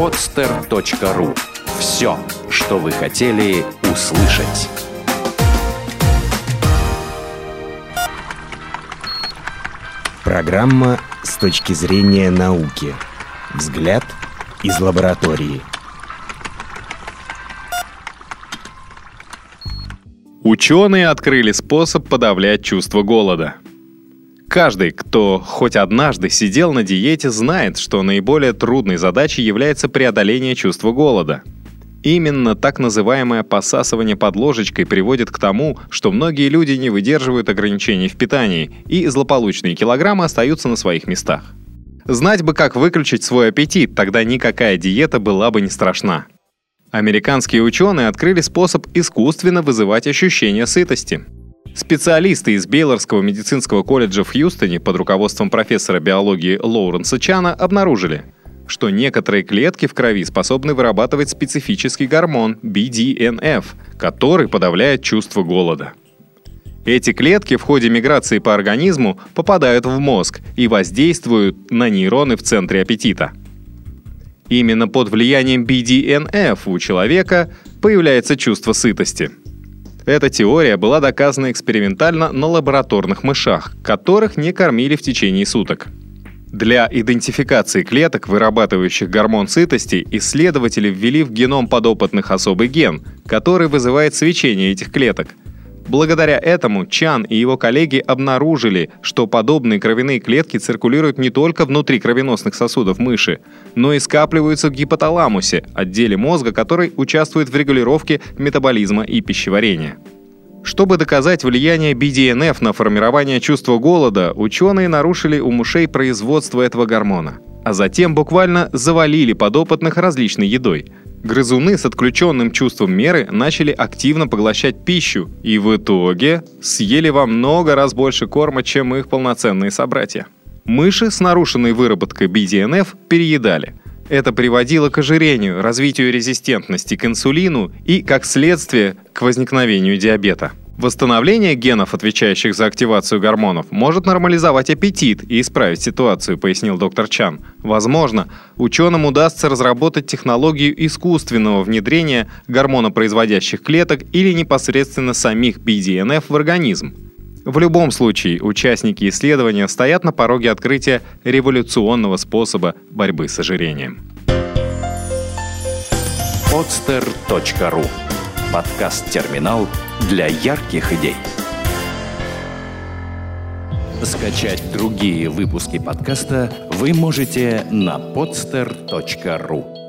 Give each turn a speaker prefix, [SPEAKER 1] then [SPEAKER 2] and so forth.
[SPEAKER 1] podster.ru. Все, что вы хотели услышать.
[SPEAKER 2] Программа с точки зрения науки. Взгляд из лаборатории.
[SPEAKER 3] Ученые открыли способ подавлять чувство голода. Каждый, кто хоть однажды сидел на диете, знает, что наиболее трудной задачей является преодоление чувства голода. Именно так называемое посасывание под ложечкой приводит к тому, что многие люди не выдерживают ограничений в питании, и злополучные килограммы остаются на своих местах. Знать бы, как выключить свой аппетит, тогда никакая диета была бы не страшна. Американские ученые открыли способ искусственно вызывать ощущение сытости – Специалисты из Бейлорского медицинского колледжа в Хьюстоне под руководством профессора биологии Лоуренса Чана обнаружили, что некоторые клетки в крови способны вырабатывать специфический гормон BDNF, который подавляет чувство голода. Эти клетки в ходе миграции по организму попадают в мозг и воздействуют на нейроны в центре аппетита. Именно под влиянием BDNF у человека появляется чувство сытости – эта теория была доказана экспериментально на лабораторных мышах, которых не кормили в течение суток. Для идентификации клеток, вырабатывающих гормон сытости, исследователи ввели в геном подопытных особый ген, который вызывает свечение этих клеток – Благодаря этому Чан и его коллеги обнаружили, что подобные кровяные клетки циркулируют не только внутри кровеносных сосудов мыши, но и скапливаются в гипоталамусе, отделе мозга, который участвует в регулировке метаболизма и пищеварения. Чтобы доказать влияние BDNF на формирование чувства голода, ученые нарушили у мышей производство этого гормона, а затем буквально завалили подопытных различной едой – Грызуны с отключенным чувством меры начали активно поглощать пищу и в итоге съели во много раз больше корма, чем их полноценные собратья. Мыши с нарушенной выработкой BDNF переедали. Это приводило к ожирению, развитию резистентности к инсулину и, как следствие, к возникновению диабета. Восстановление генов, отвечающих за активацию гормонов, может нормализовать аппетит и исправить ситуацию, пояснил доктор Чан. Возможно, ученым удастся разработать технологию искусственного внедрения гормонопроизводящих клеток или непосредственно самих BDNF в организм. В любом случае, участники исследования стоят на пороге открытия революционного способа борьбы с ожирением.
[SPEAKER 1] podster.ru Подкаст-терминал для ярких идей. Скачать другие выпуски подкаста вы можете на podster.ru